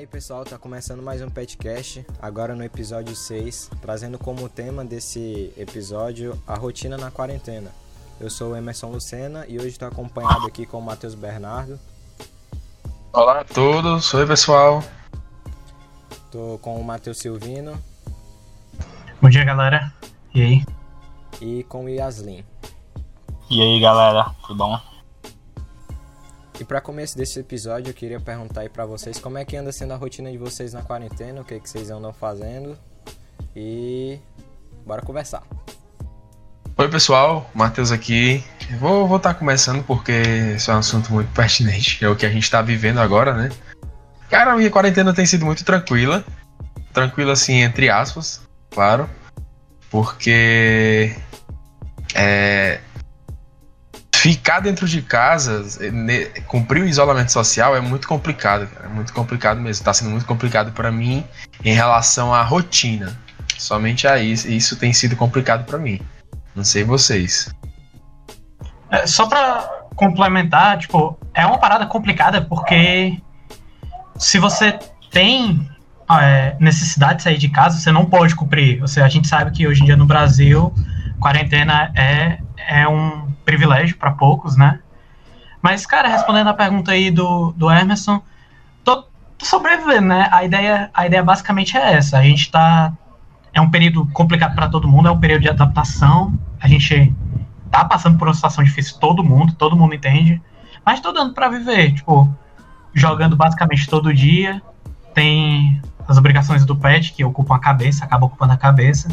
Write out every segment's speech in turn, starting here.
Fala aí pessoal, tá começando mais um podcast, agora no episódio 6, trazendo como tema desse episódio a rotina na quarentena. Eu sou o Emerson Lucena e hoje estou acompanhado aqui com o Matheus Bernardo. Olá a todos, oi pessoal. Tô com o Matheus Silvino. Bom dia galera, e aí? E com o Yaslin. E aí galera, tudo bom? E para começo desse episódio, eu queria perguntar aí para vocês como é que anda sendo a rotina de vocês na quarentena, o que, é que vocês andam fazendo e bora conversar. Oi pessoal, Matheus aqui. Vou estar tá começando porque esse é um assunto muito pertinente, é o que a gente está vivendo agora, né? Cara, minha quarentena tem sido muito tranquila, tranquila assim entre aspas, claro, porque é, ficar dentro de casa, cumprir o isolamento social é muito complicado, cara. É muito complicado mesmo. Está sendo muito complicado para mim em relação à rotina. Somente a isso, isso tem sido complicado para mim. Não sei vocês. É, só para complementar, tipo, é uma parada complicada porque se você tem é, necessidade de sair de casa, você não pode cumprir. Seja, a gente sabe que hoje em dia no Brasil, quarentena é, é um privilégio para poucos, né? Mas, cara, respondendo a pergunta aí do, do Emerson, tô, tô sobrevivendo, né? A ideia, a ideia basicamente é essa. A gente tá. É um período complicado para todo mundo, é um período de adaptação. A gente tá passando por uma situação difícil, todo mundo, todo mundo entende. Mas tô dando para viver, tipo, jogando basicamente todo dia. Tem as obrigações do pet que ocupam a cabeça, acaba ocupando a cabeça.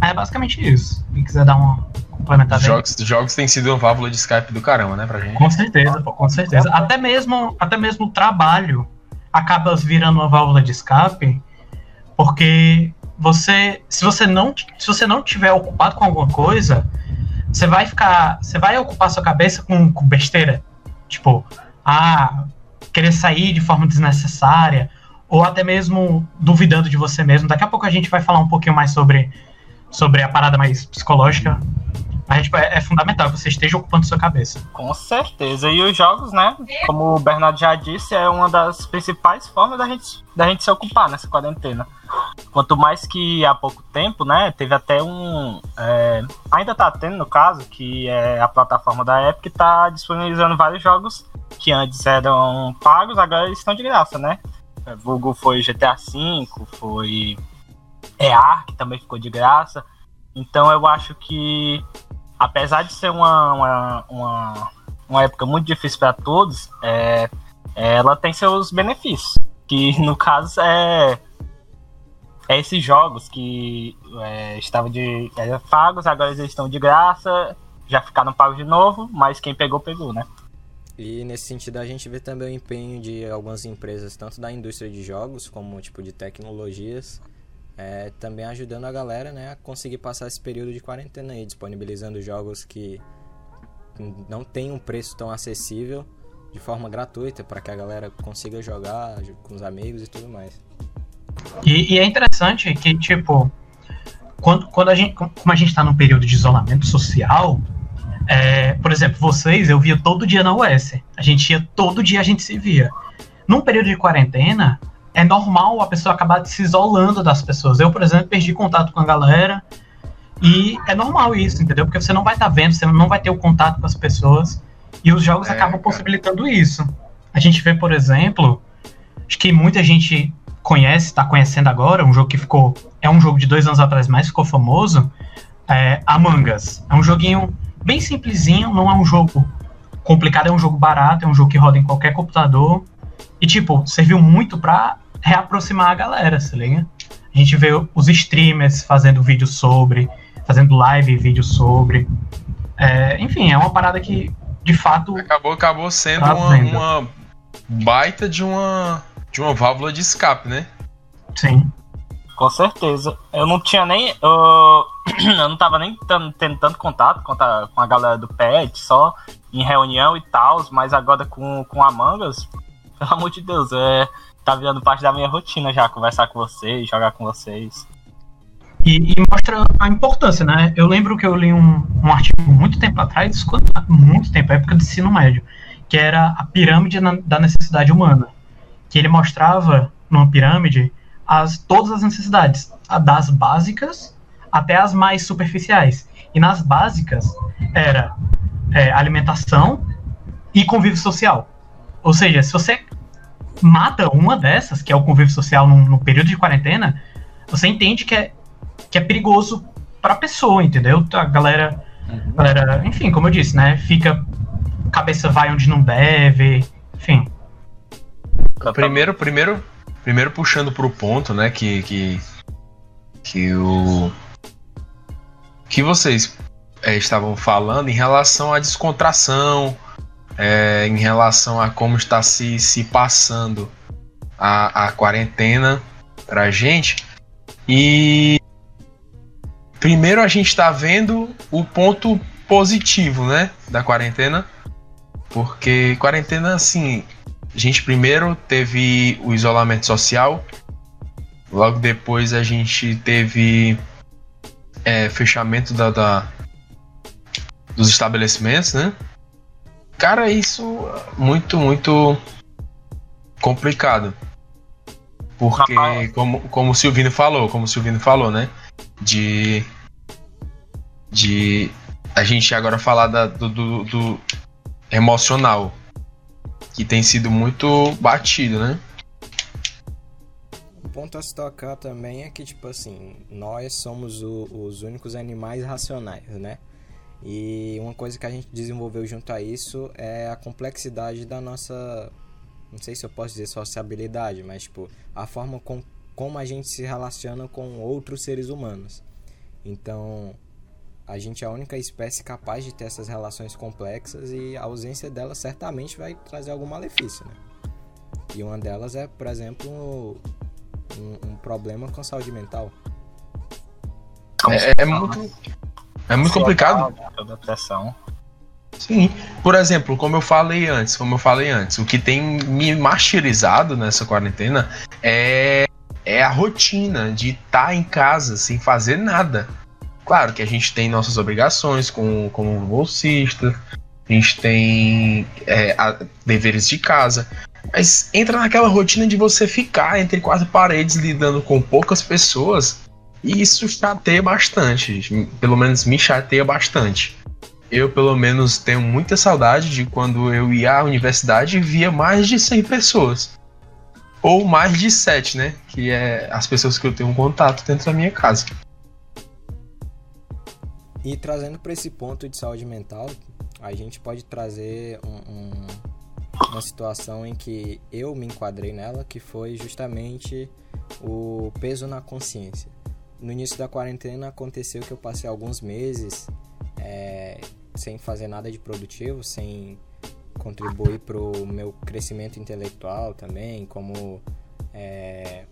Mas é basicamente isso. Quem quiser dar uma, complementar jogos, jogos têm sido uma válvula de Skype do caramba, né, pra gente? Com certeza, pô, com certeza. Até mesmo, até mesmo o trabalho acaba virando uma válvula de escape, porque você, se você não, se você não tiver ocupado com alguma coisa, você vai ficar, você vai ocupar sua cabeça com, com besteira, tipo, ah, querer sair de forma desnecessária, ou até mesmo duvidando de você mesmo. Daqui a pouco a gente vai falar um pouquinho mais sobre sobre a parada mais psicológica mas tipo, é, é, fundamental que você esteja ocupando sua cabeça. Com certeza. E os jogos, né? Como o Bernardo já disse, é uma das principais formas da gente, da gente se ocupar nessa quarentena. Quanto mais que há pouco tempo, né? Teve até um. É, ainda tá tendo, no caso, que é a plataforma da Epic tá disponibilizando vários jogos que antes eram pagos, agora estão de graça, né? Vulgo foi GTA V, foi. É Ark, também ficou de graça. Então eu acho que apesar de ser uma, uma, uma, uma época muito difícil para todos, é, ela tem seus benefícios. Que no caso é, é esses jogos que é, estavam de é, pagos, agora eles estão de graça, já ficaram pagos de novo, mas quem pegou, pegou, né? E nesse sentido a gente vê também o empenho de algumas empresas, tanto da indústria de jogos como tipo de tecnologias, é, também ajudando a galera né, a conseguir passar esse período de quarentena aí, disponibilizando jogos que não tem um preço tão acessível de forma gratuita para que a galera consiga jogar com os amigos e tudo mais. E, e é interessante que, tipo, quando, quando a gente, como a gente está num período de isolamento social, é, por exemplo, vocês eu via todo dia na US. A gente ia todo dia, a gente se via. Num período de quarentena, é normal a pessoa acabar se isolando das pessoas. Eu, por exemplo, perdi contato com a galera e é normal isso, entendeu? Porque você não vai estar tá vendo, você não vai ter o contato com as pessoas e os jogos é, acabam possibilitando isso. A gente vê, por exemplo, acho que muita gente conhece, está conhecendo agora, um jogo que ficou, é um jogo de dois anos atrás, mas ficou famoso, é Among Us. É um joguinho bem simplesinho, não é um jogo complicado, é um jogo barato, é um jogo que roda em qualquer computador. E, tipo, serviu muito pra reaproximar a galera, se liga? A gente vê os streamers fazendo vídeo sobre, fazendo live vídeo sobre. É, enfim, é uma parada que, de fato. Acabou, acabou sendo tá uma, uma, baita de uma, de uma válvula de escape, né? Sim. Com certeza. Eu não tinha nem. Uh, eu não tava nem tendo tanto contato com a, com a galera do PET, só em reunião e tal, mas agora com, com a Mangas, pelo amor de Deus, é, tá virando parte da minha rotina já, conversar com vocês, jogar com vocês. E, e, mostra a importância, né? Eu lembro que eu li um, um artigo muito tempo atrás, muito tempo, época do ensino médio, que era a pirâmide na, da necessidade humana. Que ele mostrava numa pirâmide as, todas as necessidades, das básicas até as mais superficiais. E nas básicas era é, alimentação e convívio social. Ou seja, se você mata uma dessas, que é o convívio social no, no período de quarentena, você entende que é, que é perigoso para a pessoa, entendeu? A galera, uhum. galera, enfim, como eu disse, né? Fica cabeça vai onde não deve, enfim. Primeiro, primeiro, primeiro puxando pro ponto, né, que que que o que vocês é, estavam falando em relação à descontração, é, em relação a como está se, se passando a, a quarentena pra gente. E primeiro a gente está vendo o ponto positivo, né, da quarentena. Porque quarentena, assim, a gente primeiro teve o isolamento social, logo depois a gente teve é, fechamento da, da, dos estabelecimentos, né? Cara, isso muito, muito complicado. Porque, como, como o Silvino falou, como o Silvino falou, né? De. De. A gente agora falar da, do, do, do emocional. Que tem sido muito batido, né? Ponto a se tocar também é que, tipo assim, nós somos o, os únicos animais racionais, né? E uma coisa que a gente desenvolveu junto a isso é a complexidade da nossa. Não sei se eu posso dizer sociabilidade, mas tipo, a forma com, como a gente se relaciona com outros seres humanos. Então, a gente é a única espécie capaz de ter essas relações complexas e a ausência delas certamente vai trazer algum malefício, né? E uma delas é, por exemplo, um, um problema com saúde mental. É, é muito é muito complicado. Depressão. Sim. Por exemplo, como eu falei antes, como eu falei antes, o que tem me martirizado nessa quarentena é, é a rotina de estar tá em casa sem fazer nada. Claro que a gente tem nossas obrigações como, como bolsista, a gente tem é, a, deveres de casa, mas entra naquela rotina de você ficar entre quatro paredes lidando com poucas pessoas e isso chateia bastante, pelo menos me chateia bastante. Eu, pelo menos, tenho muita saudade de quando eu ia à universidade e via mais de 100 pessoas. Ou mais de 7, né? Que é as pessoas que eu tenho contato dentro da minha casa. E trazendo para esse ponto de saúde mental, a gente pode trazer um, um, uma situação em que eu me enquadrei nela, que foi justamente o peso na consciência no início da quarentena aconteceu que eu passei alguns meses é, sem fazer nada de produtivo, sem contribuir para o meu crescimento intelectual também, como é,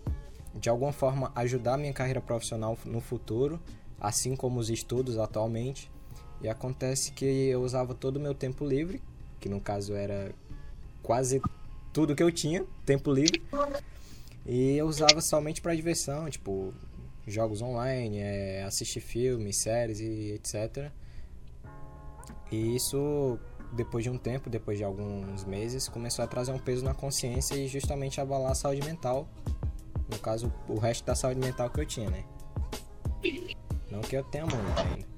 de alguma forma ajudar minha carreira profissional no futuro, assim como os estudos atualmente. E acontece que eu usava todo o meu tempo livre, que no caso era quase tudo que eu tinha, tempo livre, e eu usava somente para diversão, tipo jogos online, é, assistir filmes, séries e etc. E isso, depois de um tempo, depois de alguns meses, começou a trazer um peso na consciência e justamente abalar a saúde mental. No caso, o resto da saúde mental que eu tinha, né? Não que eu tenha muito ainda.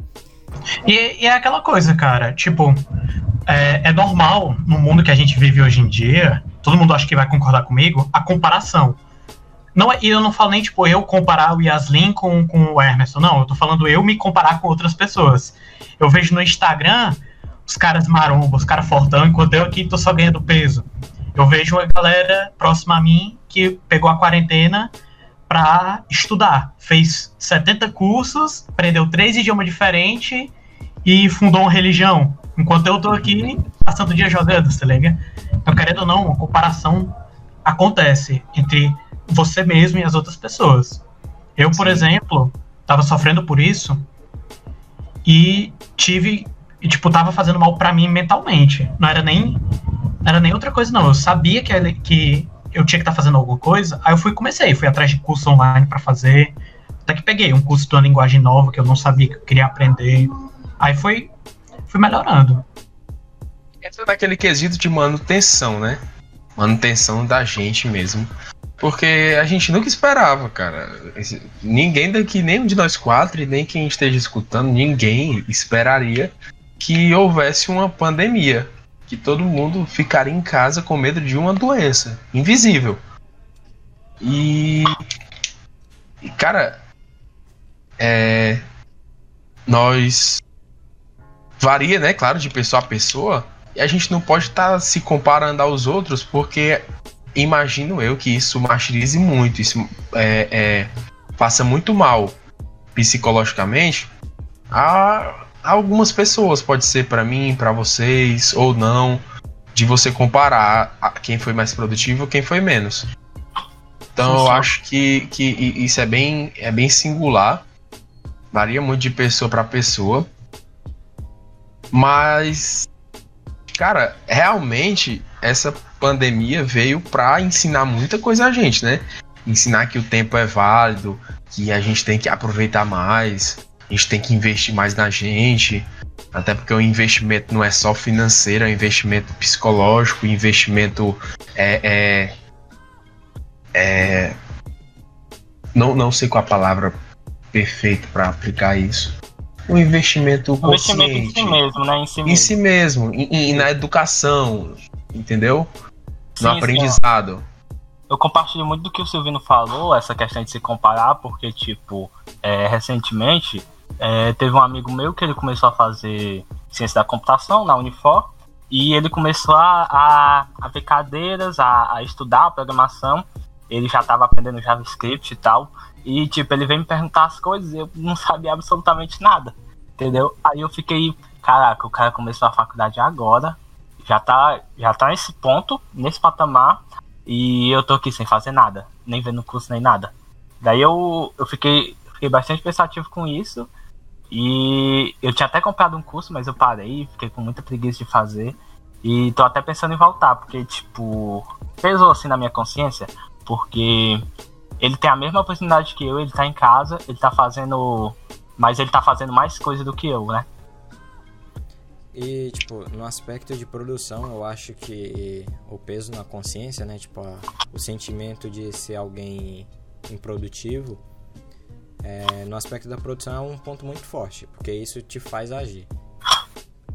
E, e é aquela coisa, cara, tipo, é, é, normal no mundo que a gente vive hoje em dia, todo mundo acha que vai concordar comigo, a comparação. Não, e eu não falo nem, tipo, eu comparar o Yaslin com, com o Emerson. Não, eu tô falando eu me comparar com outras pessoas. Eu vejo no Instagram os caras marombos, os caras fortão, enquanto eu aqui tô só ganhando peso. Eu vejo uma galera próxima a mim que pegou a quarentena para estudar. Fez 70 cursos, aprendeu três idiomas diferentes e fundou uma religião. Enquanto eu tô aqui passando o dia jogando, tá ligado? Então, querendo ou não, uma comparação acontece entre você mesmo e as outras pessoas. Eu, por Sim. exemplo, estava sofrendo por isso e tive e tipo tava fazendo mal para mim mentalmente. Não era nem não era nem outra coisa não. Eu sabia que que eu tinha que estar tá fazendo alguma coisa. Aí eu fui comecei, fui atrás de curso online para fazer. Até que peguei um curso de uma linguagem nova que eu não sabia que eu queria aprender. Aí foi fui melhorando. Entra naquele quesito de manutenção, né? Manutenção da gente mesmo Porque a gente nunca esperava, cara. Ninguém daqui, nenhum de nós quatro, e nem quem esteja escutando, ninguém esperaria que houvesse uma pandemia. Que todo mundo ficaria em casa com medo de uma doença invisível. E. e, cara. É. Nós. Varia, né? Claro, de pessoa a pessoa. E a gente não pode estar se comparando aos outros, porque imagino eu que isso martirize muito, isso é, é, faça muito mal psicologicamente a, algumas pessoas. Pode ser para mim, para vocês ou não, de você comparar a quem foi mais produtivo, quem foi menos. Então eu acho que, que isso é bem, é bem singular, varia muito de pessoa para pessoa, mas cara, realmente essa pandemia veio para ensinar muita coisa a gente, né? Ensinar que o tempo é válido, que a gente tem que aproveitar mais, a gente tem que investir mais na gente. Até porque o investimento não é só financeiro, é um investimento psicológico, investimento é, é, é não, não sei qual a palavra perfeita para aplicar isso. Um investimento Um investimento em consciente si mesmo, né? Em si em mesmo. si mesmo, em, em- na educação, entendeu? No sim, aprendizado. eu compartilho muito do que o Silvino falou, essa questão de se comparar, porque, tipo, é, recentemente é, teve um amigo meu que ele começou a fazer ciência da computação na Unifor e ele começou a, a, a ver cadeiras, a, a estudar programação. Ele já estava aprendendo JavaScript e tal. E, tipo, ele veio me perguntar as coisas e eu não sabia absolutamente nada. Entendeu? Aí eu fiquei, caraca, o cara começou a faculdade agora, já tá, já tá nesse ponto, nesse patamar, e eu tô aqui sem fazer nada, nem vendo curso nem nada. Daí eu, eu fiquei, fiquei bastante pensativo com isso. E eu tinha até comprado um curso, mas eu parei, fiquei com muita preguiça de fazer. E tô até pensando em voltar, porque, tipo, pesou assim na minha consciência, porque ele tem a mesma oportunidade que eu, ele tá em casa, ele tá fazendo. Mas ele tá fazendo mais coisa do que eu, né? E, tipo, no aspecto de produção, eu acho que o peso na consciência, né? Tipo, a- o sentimento de ser alguém improdutivo, é, no aspecto da produção é um ponto muito forte, porque isso te faz agir.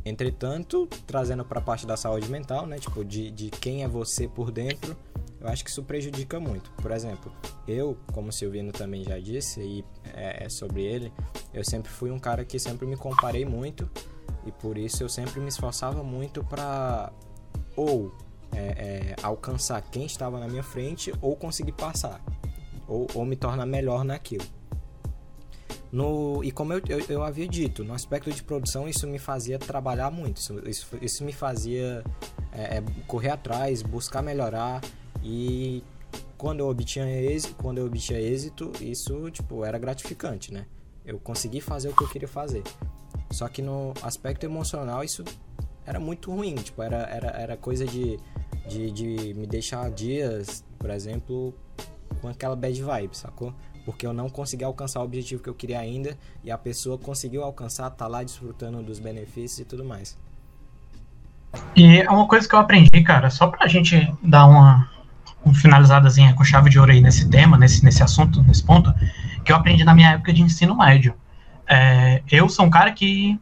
Entretanto, trazendo para a parte da saúde mental, né? Tipo, de, de quem é você por dentro, eu acho que isso prejudica muito. Por exemplo, eu, como o Silvino também já disse, e é, é sobre ele, eu sempre fui um cara que sempre me comparei muito e por isso eu sempre me esforçava muito para ou é, é, alcançar quem estava na minha frente ou conseguir passar ou, ou me tornar melhor naquilo. No, e como eu, eu, eu havia dito, no aspecto de produção isso me fazia trabalhar muito, isso, isso, isso me fazia é, é, correr atrás, buscar melhorar e quando eu obtinha êxito, quando eu obtinha êxito, isso tipo era gratificante, né? Eu consegui fazer o que eu queria fazer. Só que no aspecto emocional isso era muito ruim, tipo, era, era, era coisa de, de, de me deixar dias, por exemplo, com aquela bad vibe, sacou? Porque eu não consegui alcançar o objetivo que eu queria ainda e a pessoa conseguiu alcançar, tá lá desfrutando dos benefícios e tudo mais. E é uma coisa que eu aprendi, cara, só pra gente dar uma, uma finalizadazinha com chave de ouro aí nesse tema, nesse, nesse assunto, nesse ponto, que eu aprendi na minha época de ensino médio. É, eu sou um cara que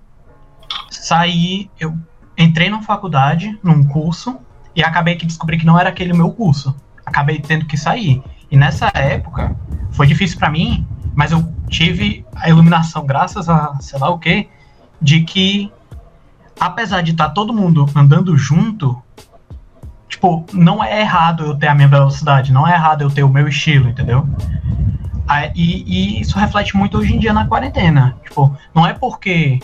saí, eu entrei numa faculdade, num curso, e acabei que descobri que não era aquele meu curso. Acabei tendo que sair. E nessa época, foi difícil pra mim, mas eu tive a iluminação, graças a sei lá o que, de que apesar de estar todo mundo andando junto, tipo, não é errado eu ter a minha velocidade, não é errado eu ter o meu estilo, entendeu? E, e isso reflete muito hoje em dia na quarentena. Tipo, não é porque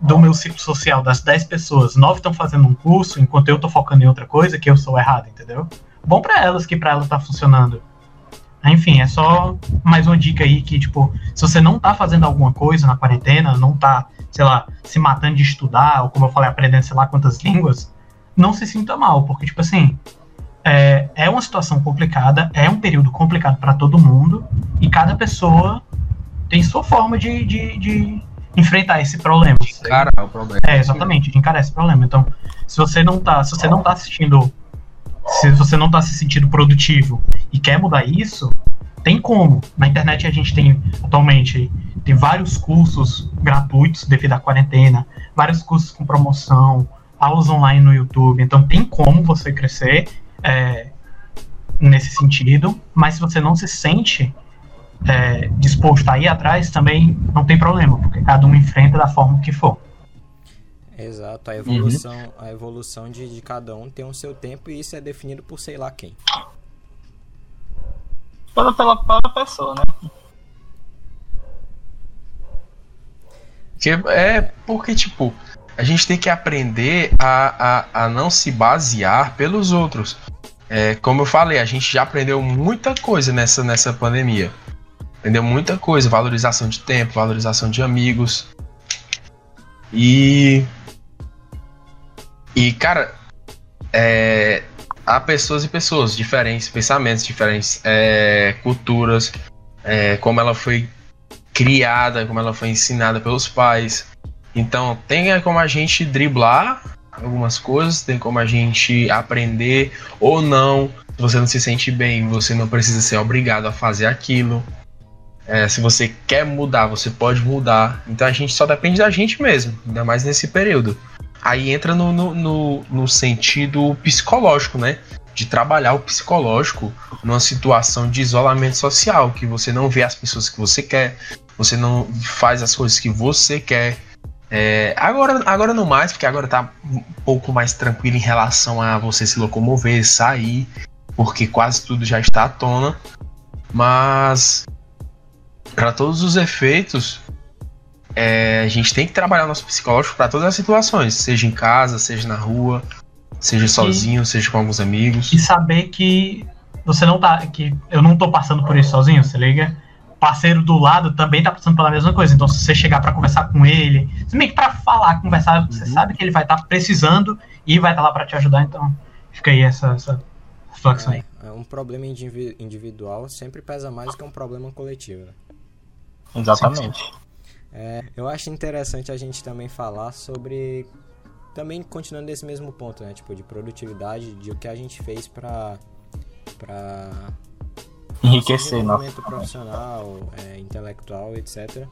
do meu ciclo social, das 10 pessoas, 9 estão fazendo um curso, enquanto eu tô focando em outra coisa, que eu sou errado, entendeu? Bom pra elas que pra elas tá funcionando. Enfim, é só mais uma dica aí que, tipo, se você não tá fazendo alguma coisa na quarentena, não tá, sei lá, se matando de estudar, ou como eu falei, aprendendo sei lá quantas línguas, não se sinta mal, porque, tipo assim, é, é uma situação complicada, é um período complicado para todo mundo, e cada pessoa tem sua forma de, de, de enfrentar esse problema. Cara, é o problema. É, exatamente, de encarar esse problema. Então, se você não tá, se você não tá assistindo, se você não tá se sentindo produtivo e quer mudar isso, tem como. Na internet a gente tem atualmente tem vários cursos gratuitos devido à quarentena, vários cursos com promoção, aulas online no YouTube. Então tem como você crescer é, nesse sentido, mas se você não se sente é, disposto a ir atrás, também não tem problema, porque cada um enfrenta da forma que for. Exato, a evolução, uhum. a evolução de, de cada um tem o seu tempo e isso é definido por sei lá quem pela, pela própria pessoa, né? Que é porque, tipo, a gente tem que aprender a, a, a não se basear pelos outros. É, como eu falei, a gente já aprendeu muita coisa nessa, nessa pandemia. Aprendeu muita coisa, valorização de tempo, valorização de amigos. E. E, cara, é, há pessoas e pessoas diferentes, pensamentos diferentes, é, culturas, é, como ela foi criada, como ela foi ensinada pelos pais. Então, tem como a gente driblar algumas coisas, tem como a gente aprender ou não. Se você não se sente bem, você não precisa ser obrigado a fazer aquilo. É, se você quer mudar, você pode mudar. Então a gente só depende da gente mesmo, ainda mais nesse período. Aí entra no, no, no, no sentido psicológico, né? de trabalhar o psicológico numa situação de isolamento social, que você não vê as pessoas que você quer, você não faz as coisas que você quer. É, agora, agora não mais, porque agora tá um pouco mais tranquilo em relação a você se locomover, sair, porque quase tudo já está à tona. Mas para todos os efeitos, é, a gente tem que trabalhar nosso psicológico para todas as situações, seja em casa, seja na rua, seja sozinho, e, seja com alguns amigos. E saber que você não tá. que eu não tô passando por isso sozinho, você liga? Parceiro do lado também tá passando pela mesma coisa. Então, se você chegar para conversar com ele, meio que pra falar, conversar, uhum. você sabe que ele vai estar tá precisando e vai estar tá lá para te ajudar. Então, fica aí essa, essa reflexão aí. É, um problema individual sempre pesa mais do que um problema coletivo. Né? Exatamente. É, eu acho interessante a gente também falar sobre. Também continuando nesse mesmo ponto, né? Tipo, de produtividade, de o que a gente fez pra. pra enriquecer nosso profissional, é, intelectual, etc.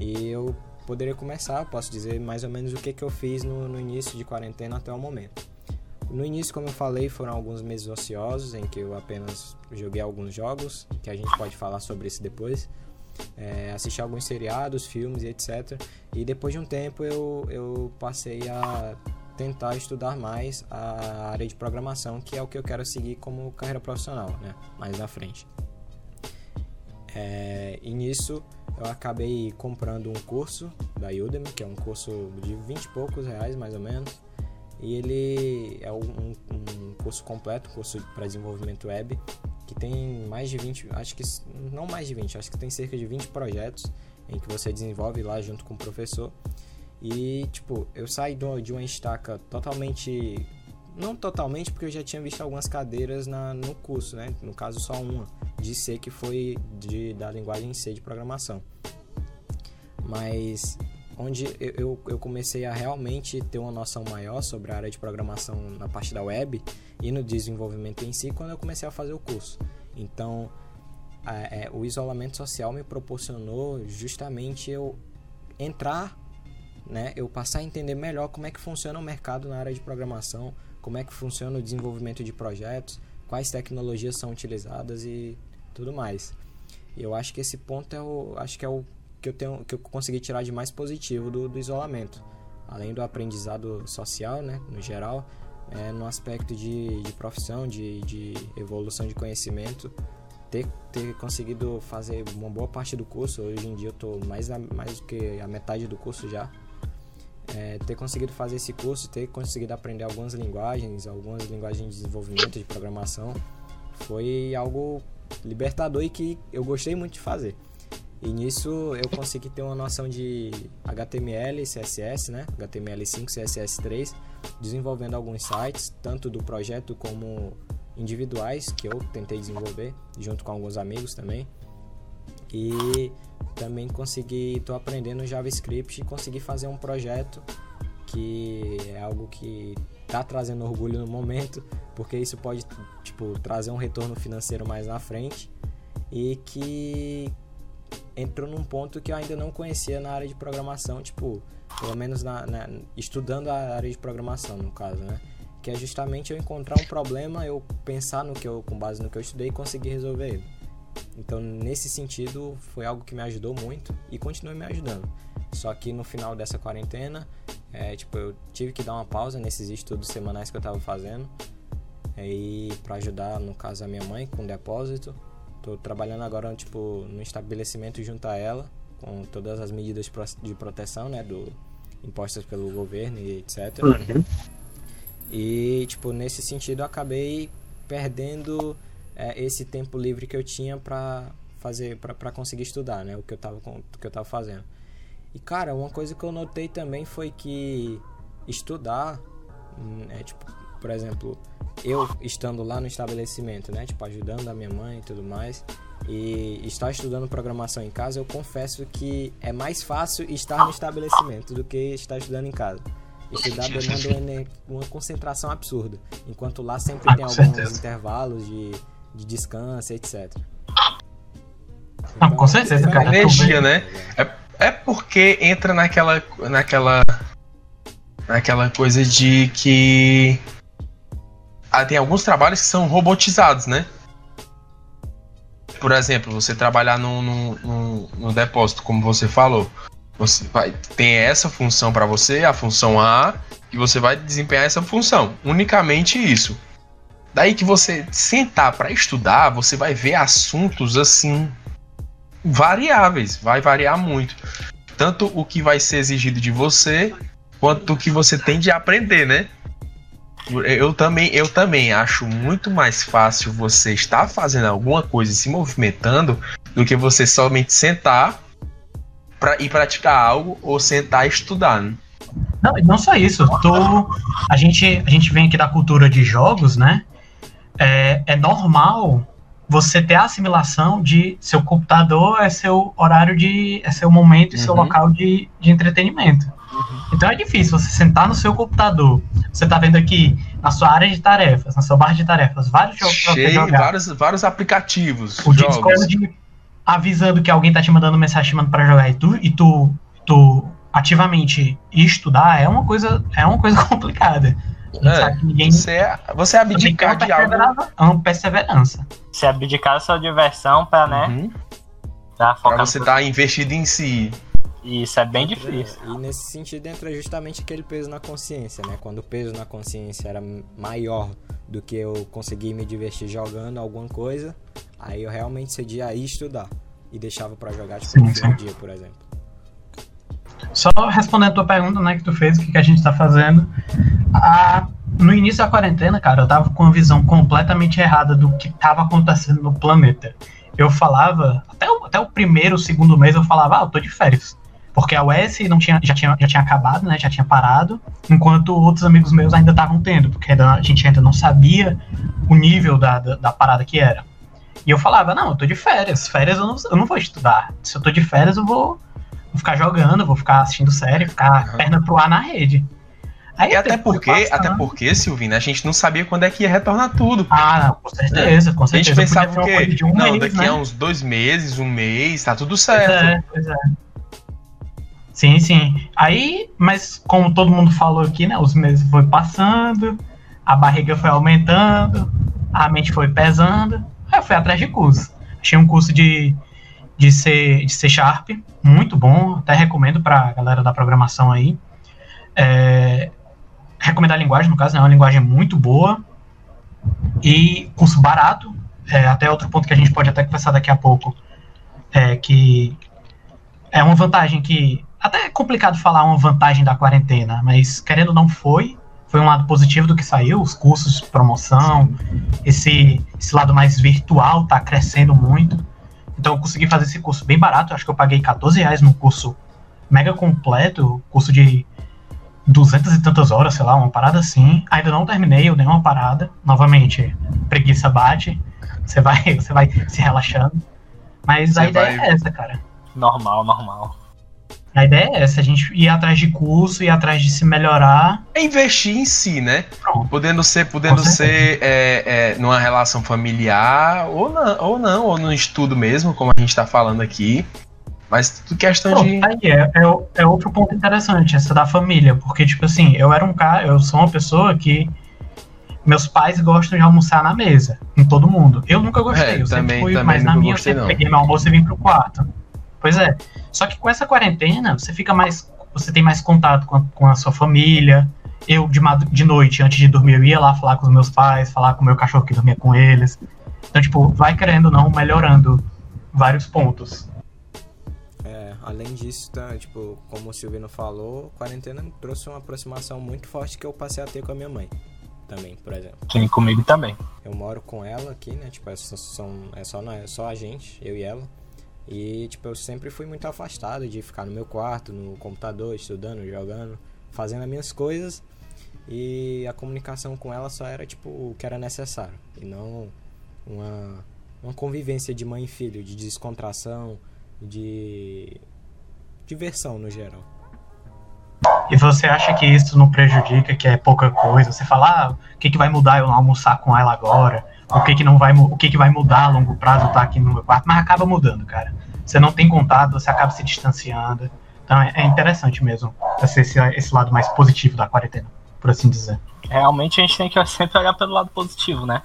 E eu poderia começar, posso dizer mais ou menos o que, que eu fiz no, no início de quarentena até o momento. No início, como eu falei, foram alguns meses ociosos em que eu apenas joguei alguns jogos, que a gente pode falar sobre isso depois é, assistir alguns seriados, filmes e etc. E depois de um tempo eu, eu passei a tentar estudar mais a área de programação, que é o que eu quero seguir como carreira profissional, né? Mais na frente. É, e nisso eu acabei comprando um curso da Udemy, que é um curso de 20 e poucos reais mais ou menos. E ele é um, um curso completo, curso para desenvolvimento web, que tem mais de 20, acho que não mais de 20, acho que tem cerca de 20 projetos em que você desenvolve lá junto com o professor. E, tipo, eu saí de uma estaca totalmente. Não totalmente, porque eu já tinha visto algumas cadeiras na, no curso, né? No caso, só uma, de C, que foi de, da linguagem C de programação. Mas onde eu, eu comecei a realmente ter uma noção maior sobre a área de programação na parte da web e no desenvolvimento em si quando eu comecei a fazer o curso. Então, é, o isolamento social me proporcionou justamente eu entrar, né, eu passar a entender melhor como é que funciona o mercado na área de programação, como é que funciona o desenvolvimento de projetos, quais tecnologias são utilizadas e tudo mais. E eu acho que esse ponto é o, acho que é o que eu tenho que eu consegui tirar de mais positivo do, do isolamento. Além do aprendizado social né no geral é, no aspecto de, de profissão de, de evolução de conhecimento ter, ter conseguido fazer uma boa parte do curso. Hoje em dia eu estou mais mais do que a metade do curso já é, ter conseguido fazer esse curso ter conseguido aprender algumas linguagens algumas linguagens de desenvolvimento de programação foi algo libertador e que eu gostei muito de fazer e nisso eu consegui ter uma noção de HTML CSS, né? HTML5, CSS3, desenvolvendo alguns sites, tanto do projeto como individuais que eu tentei desenvolver, junto com alguns amigos também. E também consegui, estou aprendendo JavaScript e consegui fazer um projeto que é algo que tá trazendo orgulho no momento, porque isso pode, tipo, trazer um retorno financeiro mais na frente e que entrou num ponto que eu ainda não conhecia na área de programação, tipo, pelo menos na, na, estudando a área de programação, no caso, né? Que é justamente eu encontrar um problema, eu pensar no que eu, com base no que eu estudei e conseguir resolver ele. Então, nesse sentido, foi algo que me ajudou muito e continua me ajudando. Só que no final dessa quarentena, é, tipo, eu tive que dar uma pausa nesses estudos semanais que eu estava fazendo. E para ajudar, no caso, a minha mãe com depósito. Tô trabalhando agora, tipo, no estabelecimento junto a ela, com todas as medidas de proteção, né, do impostas pelo governo e etc. Uhum. E, tipo, nesse sentido, eu acabei perdendo é, esse tempo livre que eu tinha para fazer, para conseguir estudar, né, o que eu tava, o que eu tava fazendo. E cara, uma coisa que eu notei também foi que estudar, hum, é tipo, por exemplo, eu estando lá no estabelecimento, né, tipo ajudando a minha mãe e tudo mais, e estar estudando programação em casa, eu confesso que é mais fácil estar no estabelecimento do que estar estudando em casa. Estudar demanda uma concentração absurda, enquanto lá sempre tem alguns intervalos de, de descanso, etc. Então, ah, com certeza, cara. Energia, né? É é porque entra naquela. naquela. naquela coisa de que. Ah, tem alguns trabalhos que são robotizados, né? Por exemplo, você trabalhar no depósito, como você falou. Você vai, tem essa função para você, a função A, e você vai desempenhar essa função. Unicamente isso. Daí que você sentar para estudar, você vai ver assuntos assim variáveis, vai variar muito. Tanto o que vai ser exigido de você, quanto o que você tem de aprender, né? Eu também, eu também acho muito mais fácil você estar fazendo alguma coisa, se movimentando, do que você somente sentar para ir praticar algo ou sentar e estudar. Né? Não, não só isso. Tô, a, gente, a gente vem aqui da cultura de jogos, né? É, é normal você ter a assimilação de seu computador é seu horário de. é seu momento e uhum. seu local de, de entretenimento. Uhum. Então é difícil você sentar no seu computador. Você está vendo aqui na sua área de tarefas, na sua barra de tarefas, vários jogos Cheio, pra você jogar. Vários, vários aplicativos. O jogos. Discord avisando que alguém está te mandando mensagem chamando para jogar e tu, e tu, tu ativamente estudar é uma coisa, é uma coisa complicada. É, ninguém... você, é, você abdicar de algo. É uma perseverança. Você abdicar da sua diversão pra, né? Uhum. Pra, pra você estar tá investido em si. Isso é bem difícil. E nesse sentido entra justamente aquele peso na consciência, né? Quando o peso na consciência era maior do que eu conseguir me divertir jogando alguma coisa, aí eu realmente cedia a estudar. E deixava para jogar tipo, sim, no dia, por exemplo. Só respondendo a tua pergunta, né, que tu fez, o que, que a gente tá fazendo. A, no início da quarentena, cara, eu tava com uma visão completamente errada do que tava acontecendo no planeta. Eu falava, até o, até o primeiro, segundo mês, eu falava, ah, eu tô de férias. Porque a US não tinha, já, tinha, já tinha acabado, né? Já tinha parado, enquanto outros amigos meus ainda estavam tendo, porque ainda, a gente ainda não sabia o nível da, da, da, parada que era. E eu falava, não, eu tô de férias. Férias eu não, eu não vou estudar. Se eu tô de férias, eu vou vou ficar jogando, vou ficar assistindo série, ficar uhum. perna pro ar na rede. Aí e até porque, até porque, Silvina, a gente não sabia quando é que ia retornar tudo. Ah, não, com certeza, é. com certeza. A gente pensava que, um não, mês, daqui né? a uns dois meses, um mês, tá tudo certo. Pois é, pois é. Sim, sim. Aí, mas como todo mundo falou aqui, né, os meses foi passando, a barriga foi aumentando, a mente foi pesando, aí eu fui atrás de curso. Achei um curso de de C, de C Sharp, muito bom, até recomendo para a galera da programação aí. É, recomendar a linguagem, no caso, né, é uma linguagem muito boa e curso barato, é, até outro ponto que a gente pode até conversar daqui a pouco, é que é uma vantagem que, até é complicado falar uma vantagem da quarentena, mas querendo ou não foi, foi um lado positivo do que saiu, os cursos de promoção, esse, esse lado mais virtual está crescendo muito, então eu consegui fazer esse curso bem barato, acho que eu paguei 14 reais no curso mega completo, curso de 200 e tantas horas, sei lá, uma parada assim. Ainda não terminei, eu dei uma parada. Novamente, preguiça bate, você vai, você vai se relaxando. Mas você a ideia vai... é essa, cara. Normal, normal. A ideia é essa, a gente ir atrás de curso, ir atrás de se melhorar. É investir em si, né? Pronto. Podendo ser, podendo ser é, é, numa relação familiar, ou não, ou não, ou no estudo mesmo, como a gente tá falando aqui. Mas tudo questão de. aí é, é, é outro ponto interessante, essa da família. Porque, tipo assim, eu era um cara, eu sou uma pessoa que. Meus pais gostam de almoçar na mesa, com todo mundo. Eu nunca gostei, É, eu sempre também- fui, também mas na minha eu gostei, sempre não. peguei meu almoço e vim pro quarto. Pois é. Só que com essa quarentena, você fica mais. Você tem mais contato com a, com a sua família. Eu, de, de noite, antes de dormir, eu ia lá falar com os meus pais, falar com o meu cachorro que dormia com eles. Então, tipo, vai querendo ou não, melhorando vários pontos. Além disso, tá, tipo, como o Silvino falou, quarentena me trouxe uma aproximação muito forte que eu passei a ter com a minha mãe. Também, por exemplo. Sim, comigo também. Eu moro com ela aqui, né? Tipo, é só, são, é só, é só a gente, eu e ela. E, tipo, eu sempre fui muito afastado de ficar no meu quarto, no computador, estudando, jogando, fazendo as minhas coisas. E a comunicação com ela só era, tipo, o que era necessário. E não uma, uma convivência de mãe e filho, de descontração, de diversão no geral. E você acha que isso não prejudica, que é pouca coisa? Você fala, ah, o que, que vai mudar eu não almoçar com ela agora? O que, que não vai, o que, que vai mudar a longo prazo estar aqui no meu quarto? Mas acaba mudando, cara. Você não tem contato, você acaba se distanciando. Então é, é interessante mesmo esse, esse, esse lado mais positivo da quarentena, por assim dizer. Realmente a gente tem que sempre olhar pelo lado positivo, né?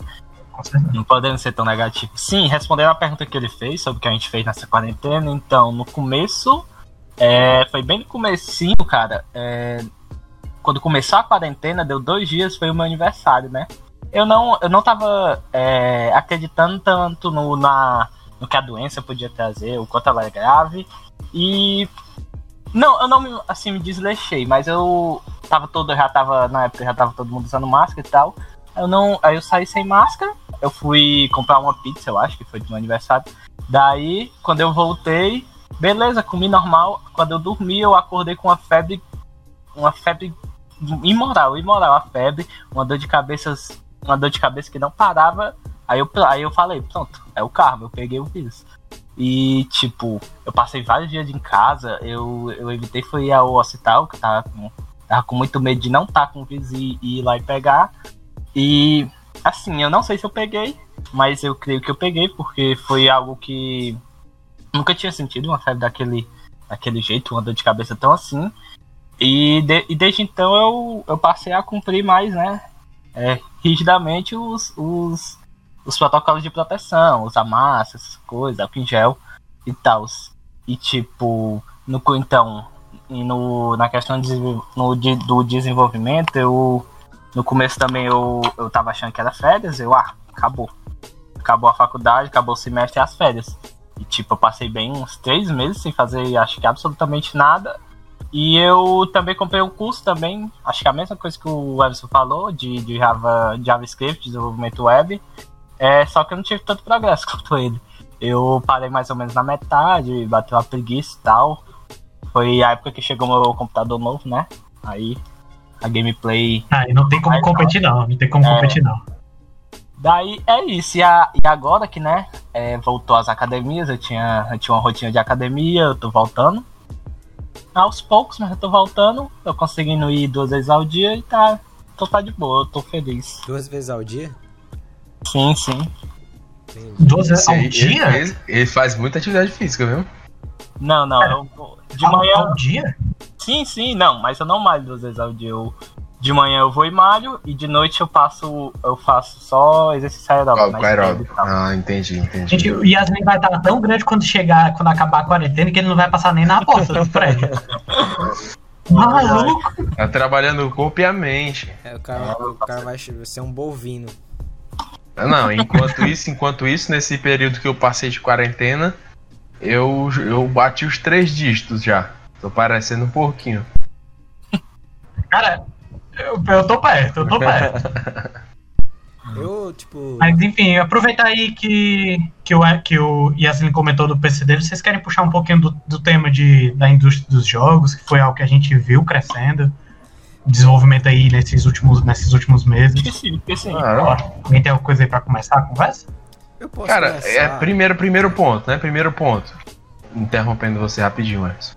Com certeza. Não podendo ser tão negativo. Sim, respondendo a pergunta que ele fez sobre o que a gente fez nessa quarentena, então, no começo, é, foi bem no comecinho, cara. é, quando começou a quarentena, deu dois dias, foi o meu aniversário, né? Eu não, eu não tava é, acreditando tanto no, na, no que a doença podia trazer, o quanto ela é grave. E. Não, eu não assim, me desleixei, mas eu tava todo, já tava, na época já tava todo mundo usando máscara e tal. Eu não. Aí eu saí sem máscara. Eu fui comprar uma pizza, eu acho que foi do meu aniversário. Daí, quando eu voltei, beleza, comi normal. Quando eu dormi, eu acordei com uma febre. Uma febre imoral, imoral a febre, uma dor de cabeça, uma dor de cabeça que não parava. Aí eu, aí eu falei, pronto, é o carro, eu peguei o vírus. E, tipo, eu passei vários dias em casa, eu, eu evitei foi ao hospital, que tava com, tava com muito medo de não estar com o vírus e, e ir lá e pegar. E, assim, eu não sei se eu peguei, mas eu creio que eu peguei, porque foi algo que nunca tinha sentido uma febre daquele, daquele jeito, uma dor de cabeça tão assim. E, de- e desde então eu, eu passei a cumprir mais, né, é, rigidamente os, os, os protocolos de proteção, usar máscara, essas coisas, álcool em gel e tal. E tipo, no, então, e no, na questão de, no, de- do desenvolvimento, eu no começo também eu, eu tava achando que era férias, eu, ah, acabou. Acabou a faculdade, acabou o semestre e as férias. E tipo, eu passei bem uns três meses sem fazer, acho que absolutamente nada. E eu também comprei um curso também, acho que é a mesma coisa que o Everson falou, de, de Java, JavaScript, desenvolvimento web. É, só que eu não tive tanto progresso quanto ele. Eu parei mais ou menos na metade, bateu a preguiça e tal. Foi a época que chegou meu computador novo, né? Aí a gameplay Ah, e não tem como competir, não. Não tem como É. competir, não. Daí é isso. E, a- e agora que, né, é, voltou às academias, eu tinha, eu tinha uma rotina de academia, eu tô voltando. Aos poucos, mas eu tô voltando. Eu conseguindo ir duas vezes ao dia e tá. Tô tá de boa, eu tô feliz. Duas vezes ao dia? Sim, sim. Entendi. Duas vezes ao ele, dia? ele- ele faz muita atividade física, viu? Não, não, eu vou- de Ao- manhã. Ao dia? Sim, sim, não, mas eu não malho duas vezes ao dia. Eu, de manhã eu vou e malho, e de noite eu passo. Eu faço só exercício aeróbico. Com aeróbico. Ah, entendi, entendi. Gente, o Yasmin vai estar tão grande quando chegar, quando acabar a quarentena, que ele não vai passar nem na porta do prédio. Maluco! Tá trabalhando o corpo e a mente. É, o cara, o cara vai ser um bovino. Não, enquanto isso, enquanto isso, nesse período que eu passei de quarentena, eu, eu bati os três dígitos já. Tô parecendo um porquinho. Cara, eu, eu tô perto, eu tô perto. Eu, tipo. Mas enfim, aproveitar aí que, que, o, que o Yasmin comentou do PC dele, vocês querem puxar um pouquinho do, do tema de, da indústria dos jogos, que foi algo que a gente viu crescendo, desenvolvimento aí nesses últimos, nesses últimos meses. Esqueci, esqueci. Claro. Ó, alguém tem alguma coisa aí pra começar a conversa? Eu posso Cara, começar. é primeiro, primeiro ponto, né? Primeiro ponto. Interrompendo você rapidinho, Anderson.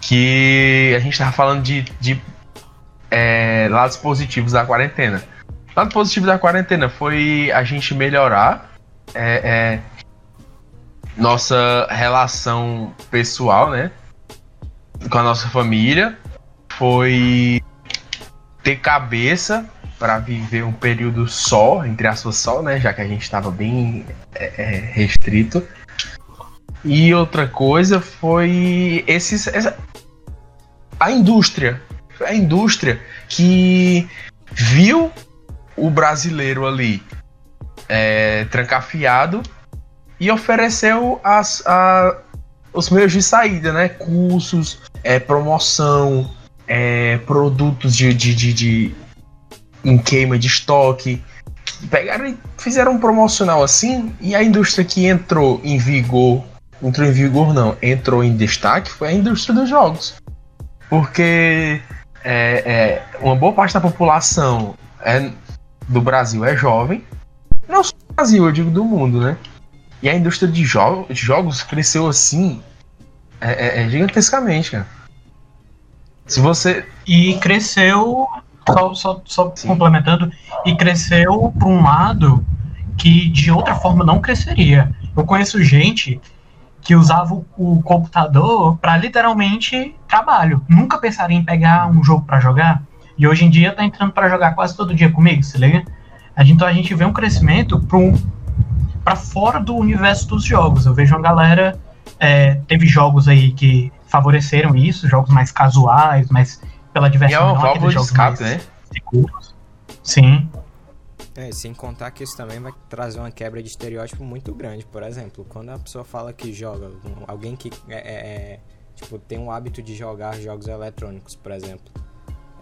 que a gente tava falando de, de é, lados positivos da quarentena. Lado positivo da quarentena foi a gente melhorar é, é, nossa relação pessoal, né? Com a nossa família. Foi ter cabeça para viver um período só, entre aspas só, né? Já que a gente estava bem é, é, restrito. E outra coisa foi esses, essa, a indústria. A indústria que viu o brasileiro ali é, trancafiado e ofereceu as, a, os meios de saída, né? Cursos, é, promoção, é, produtos de, de, de, de em queima de estoque. Pegaram e fizeram um promocional assim, e a indústria que entrou em vigor, entrou em vigor não, entrou em destaque foi a indústria dos jogos. Porque é, é, uma boa parte da população é, do Brasil é jovem, não só do Brasil, eu digo do mundo, né? E a indústria de, jo de jogos cresceu assim é, é, é gigantescamente, cara. Se você. E cresceu, só, só, só complementando, e cresceu para um lado que de outra forma não cresceria. Eu conheço gente que usava o, computador para literalmente trabalho. Nunca pensaria em pegar um jogo para jogar. E hoje em dia tá entrando para jogar quase todo dia comigo, se liga? Então a gente vê um crescimento para fora do universo dos jogos. Eu vejo uma galera. É, teve jogos aí que favoreceram isso, jogos mais casuais, mais pela diversão. E é uma válvula de escape, né? Seguros. Sim. É, sem contar que isso também vai trazer uma quebra de estereótipo muito grande. Por exemplo, quando a pessoa fala que joga, alguém que é, é, é, tipo, tem o hábito de jogar jogos eletrônicos, por exemplo,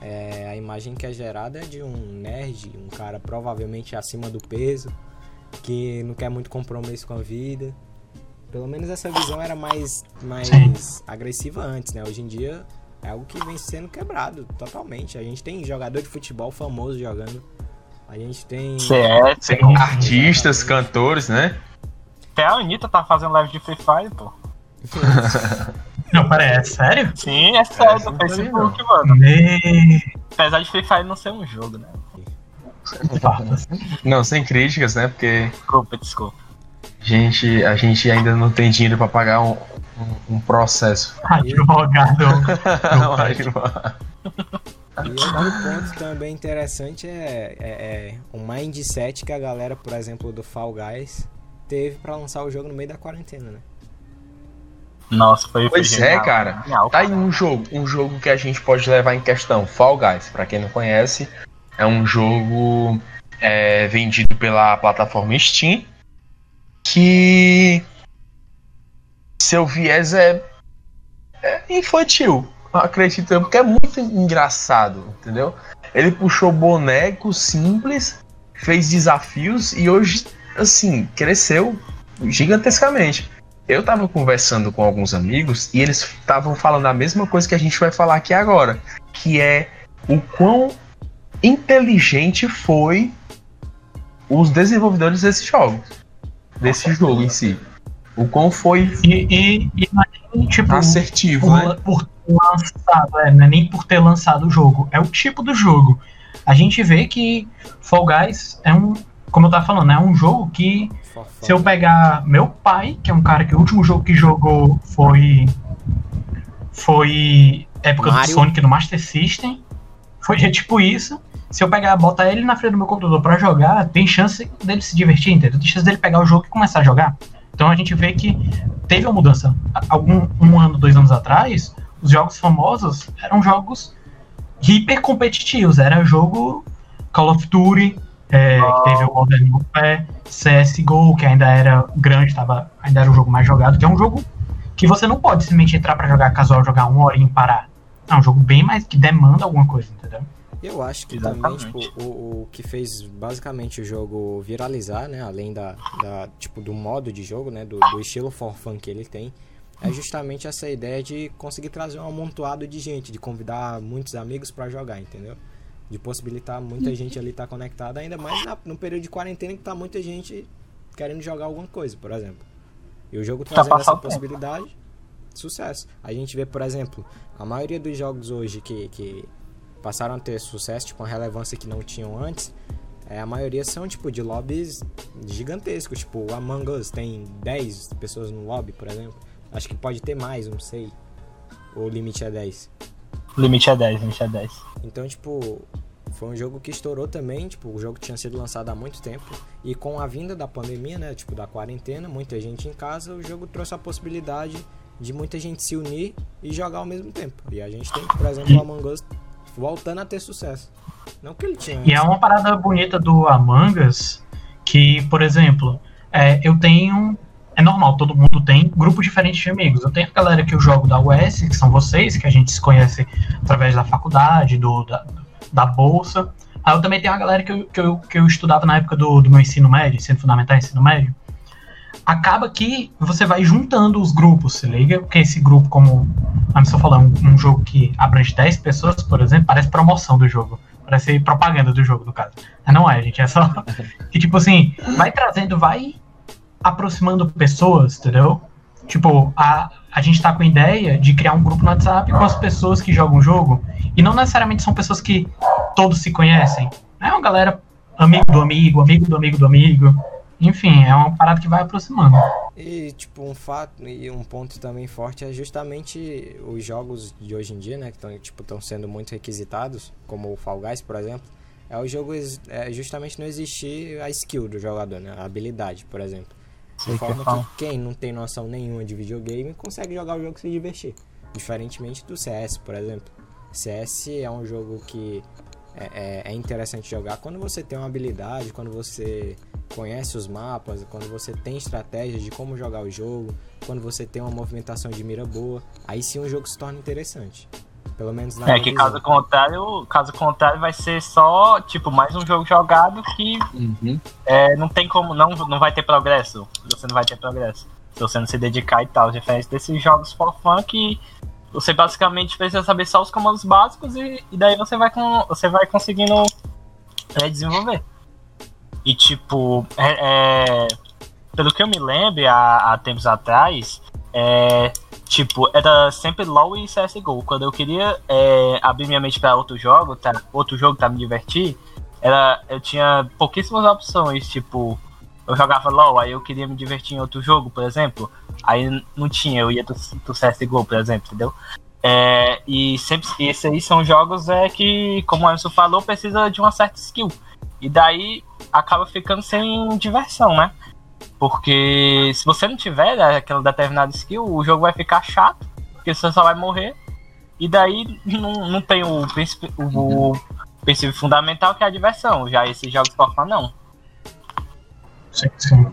é, a imagem que é gerada é de um nerd, um cara provavelmente acima do peso, que não quer muito compromisso com a vida. Pelo menos essa visão era mais, mais agressiva antes, né? Hoje em dia é algo que vem sendo quebrado totalmente. A gente tem jogador de futebol famoso jogando. A gente tem. CS, tem artistas, cantores, né? Até a Anitta tá fazendo live de Free Fire, pô. Não, parece, é sério? Sim, é sério, é, no Facebook, mano. Me... Apesar de Free Fire não ser um jogo, né? Não, sem críticas, né? Porque. Desculpa, desculpa. A gente, a gente ainda não tem dinheiro pra pagar um, um, um processo. Advogado. E outro ponto também interessante é, é, é o mindset que a galera, por exemplo, do Fall Guys teve para lançar o jogo no meio da quarentena, né? Nossa, foi Pois foi é, cara. Genial, tá aí um jogo, um jogo que a gente pode levar em questão. Fall Guys, para quem não conhece, é um jogo é, vendido pela plataforma Steam que seu viés é, é infantil, acredito porque é muito engraçado, entendeu? Ele puxou bonecos simples, fez desafios e hoje, assim, cresceu gigantescamente. Eu tava conversando com alguns amigos e eles estavam falando a mesma coisa que a gente vai falar aqui agora, que é o quão inteligente foi os desenvolvedores desse jogo, desse jogo em si. O quão foi e, e, e tipo, assertivo, por, né? por ter lançado, é, não é nem por ter lançado o jogo, é o tipo do jogo. A gente vê que Fall Guys é um, como eu tava falando, é um jogo que se eu pegar meu pai, que é um cara que o último jogo que jogou foi foi época Mario. do Sonic no Master System, foi é tipo isso. Se eu pegar, botar ele na frente do meu computador para jogar, tem chance dele se divertir, entendeu? Tem chance dele pegar o jogo e começar a jogar. Então a gente vê que teve uma mudança. Algum um ano, dois anos atrás, os jogos famosos eram jogos hiper competitivos. Era jogo Call of Duty, é, que teve o Modern Warfare, CSGO, que ainda era grande, tava, ainda era o jogo mais jogado, que é um jogo que você não pode simplesmente entrar para jogar casual, jogar uma hora e parar. É um jogo bem mais que demanda alguma coisa, entendeu? Eu acho que Exatamente. também, tipo, o, o que fez basicamente o jogo viralizar, né? Além da, da tipo, do modo de jogo, né? Do, do estilo for fun que ele tem, é justamente essa ideia de conseguir trazer um amontoado de gente, de convidar muitos amigos para jogar, entendeu? De possibilitar muita gente ali estar tá conectada, ainda mais na, no período de quarentena que tá muita gente querendo jogar alguma coisa, por exemplo. E o jogo trazendo essa possibilidade, sucesso. A gente vê, por exemplo, a maioria dos jogos hoje que, que passaram a ter sucesso, tipo, uma relevância que não tinham antes, é, a maioria são, tipo, de lobbies gigantescos. Tipo, o Among Us tem 10 pessoas no lobby, por exemplo. Acho que pode ter mais, não sei. O limite é 10. O limite é 10, o limite é 10. Então, tipo, foi um jogo que estourou também, tipo, o jogo tinha sido lançado há muito tempo. E com a vinda da pandemia, né, tipo, da quarentena, muita gente em casa, o jogo trouxe a possibilidade de muita gente se unir e jogar ao mesmo tempo. E a gente tem, por exemplo, o Among Us voltando a ter sucesso. Não que ele tinha. E é uma parada bonita do Among Us que, por exemplo, é, eu tenho. É normal, todo mundo tem grupos diferentes de amigos. Eu tenho a galera que eu jogo da UES, que são vocês, que a gente se conhece através da faculdade, do, da, da bolsa. Aí eu também tenho a galera que eu, que eu, que eu estudava na época do, do meu ensino médio, ensino fundamental ensino médio. Acaba que você vai juntando os grupos, se liga? Porque esse grupo, como a pessoa falou, um, um jogo que abrange 10 pessoas, por exemplo, parece promoção do jogo. Parece propaganda do jogo, no caso. Mas não é, gente. É só que, tipo assim, vai trazendo, vai aproximando pessoas, entendeu? Tipo, a, a gente tá com a ideia de criar um grupo no WhatsApp com as pessoas que jogam o jogo. E não necessariamente são pessoas que todos se conhecem. É uma galera amigo do amigo, amigo do amigo do amigo. Enfim, é uma parada que vai aproximando. E, tipo, um fato e um ponto também forte é justamente os jogos de hoje em dia, né? Que estão tipo, sendo muito requisitados, como o Fall Guys, por exemplo. É o jogo é justamente não existir a skill do jogador, né? A habilidade, por exemplo. De forma que quem não tem noção nenhuma de videogame consegue jogar o jogo e se divertir. Diferentemente do CS, por exemplo. CS é um jogo que é, é, é, interessante jogar quando você tem uma habilidade, quando você conhece os mapas, quando você tem estratégias de como jogar o jogo, quando você tem uma movimentação de mira boa, aí sim o jogo se torna interessante. Pelo menos na É que caso contrário, caso contrário vai ser só, tipo, mais um jogo jogado que uhum. é, não tem como, não, não vai ter progresso. Você não vai ter progresso. Se você não se dedicar e tal. Diferente desses jogos for fun que você basicamente precisa saber só os comandos básicos e, e daí você vai, com, você vai conseguindo é, desenvolver. E tipo, é, é, pelo que eu me lembro há, há tempos atrás, é, tipo, era sempre LoL e CSGO. Quando eu queria é, abrir minha mente para outro jogo, tá, outro jogo para me divertir, era, eu tinha pouquíssimas opções, tipo, eu jogava LoL, aí eu queria me divertir em outro jogo, por exemplo, aí não tinha, eu ia do, do CSGO, por exemplo, entendeu? É, e sempre esses aí são jogos é, que, como o Anderson falou, precisa de uma certa skill. E daí acaba ficando sem diversão, né? Porque se você não tiver né, aquela determinada skill, o jogo vai ficar chato, porque você só vai morrer. E daí não, não tem o princípio, o, o princípio fundamental que é a diversão. Já esses jogos for não. Sim, sim.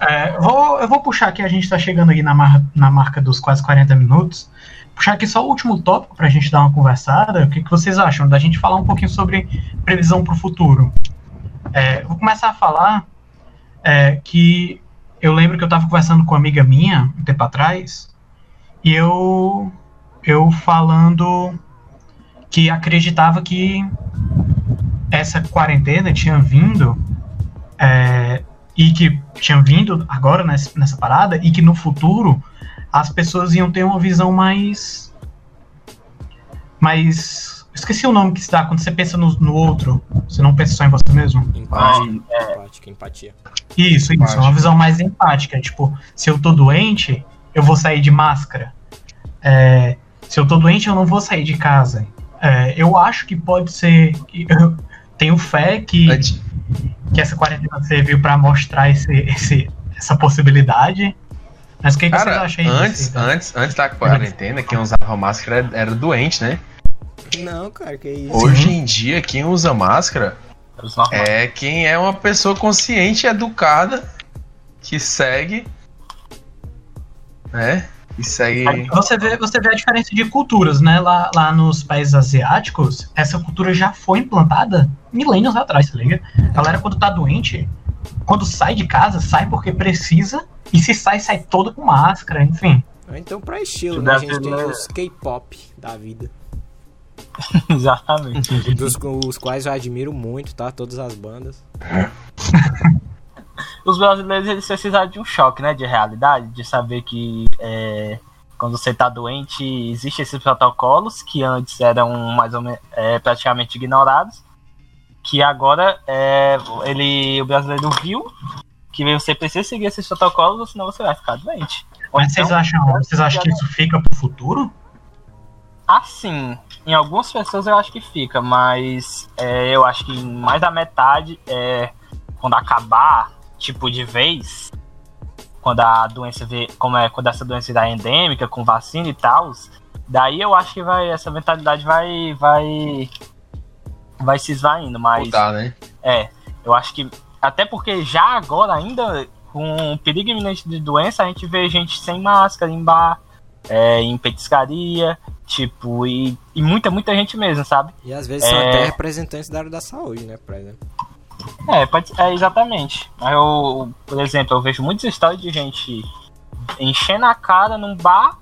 É, vou, eu vou puxar aqui, a gente está chegando aqui na, mar, na marca dos quase 40 minutos. Puxar aqui só o último tópico para a gente dar uma conversada. O que, que vocês acham da gente falar um pouquinho sobre previsão para o futuro? É, vou começar a falar é, que eu lembro que eu estava conversando com uma amiga minha um tempo atrás e eu, eu falando que acreditava que essa quarentena tinha vindo é, e que tinha vindo agora nessa, nessa parada e que no futuro as pessoas iam ter uma visão mais mais esqueci o nome que se dá quando você pensa no, no outro você não pensa só em você mesmo empatia, é. empática, empatia isso empática. isso uma visão mais empática tipo se eu tô doente eu vou sair de máscara é, se eu tô doente eu não vou sair de casa é, eu acho que pode ser eu tenho fé que que essa quarentena serviu para mostrar esse, esse, essa possibilidade. Mas o que, que Cara, vocês acham antes, antes, antes da quarentena, quem usava máscara era, era doente, né? Não, cara, que isso. Hoje em dia, quem usa máscara é quem é uma pessoa consciente, educada, que segue, né? E segue. Você vê, você vê a diferença de culturas, né? Lá, lá nos países asiáticos, essa cultura já foi implantada milênios atrás, tá ligado? A galera, quando tá doente, quando sai de casa, sai porque precisa, e se sai, sai todo com máscara, enfim. Então, pra estilo, né? A gente tem os K-pop da vida. Exatamente. Dos os quais eu admiro muito, tá? Todas as bandas. os brasileiros eles precisaram de um choque, né, de realidade, de saber que é, quando você tá doente, existem esses protocolos que antes eram mais ou menos é, praticamente ignorados, que agora é, ele, o brasileiro viu que você precisa seguir esses protocolos, senão você vai ficar doente. Ou Mas vocês então, acham, vocês acham que isso fica pro futuro? Assim, em algumas pessoas eu acho que fica, mas é, eu acho que mais da metade é quando acabar, tipo, de vez, quando a doença vê, como é, quando essa doença virar endêmica, com vacina e tal, daí eu acho que vai, essa mentalidade vai, vai, vai se esvaindo, mas Mudar, né? é, eu acho que. Até porque já agora, ainda, com o perigo iminente de doença, a gente vê gente sem máscara em bar, é, em petiscaria, tipo, e, e muita, muita gente mesmo, sabe? E às vezes são É. até representantes da área da saúde, né, por exemplo. É, pode, é exatamente. Mas Eu, por exemplo, eu vejo muitas histórias de gente enchendo a cara num bar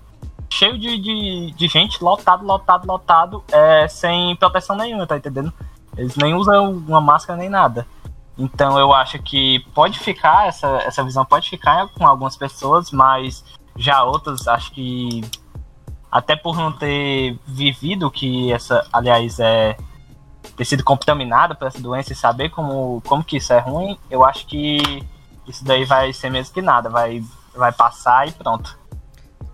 cheio de, de, de gente, lotado, lotado, lotado, é, sem proteção nenhuma, tá entendendo? Eles nem usam uma máscara nem nada. Então eu acho que pode ficar, essa, essa visão pode ficar com algumas pessoas, mas já outras, acho que até por não ter vivido que essa, aliás, é ter sido contaminada por essa doença e saber como, como que isso é ruim, eu acho que isso daí vai ser mesmo que nada, vai, vai passar e pronto.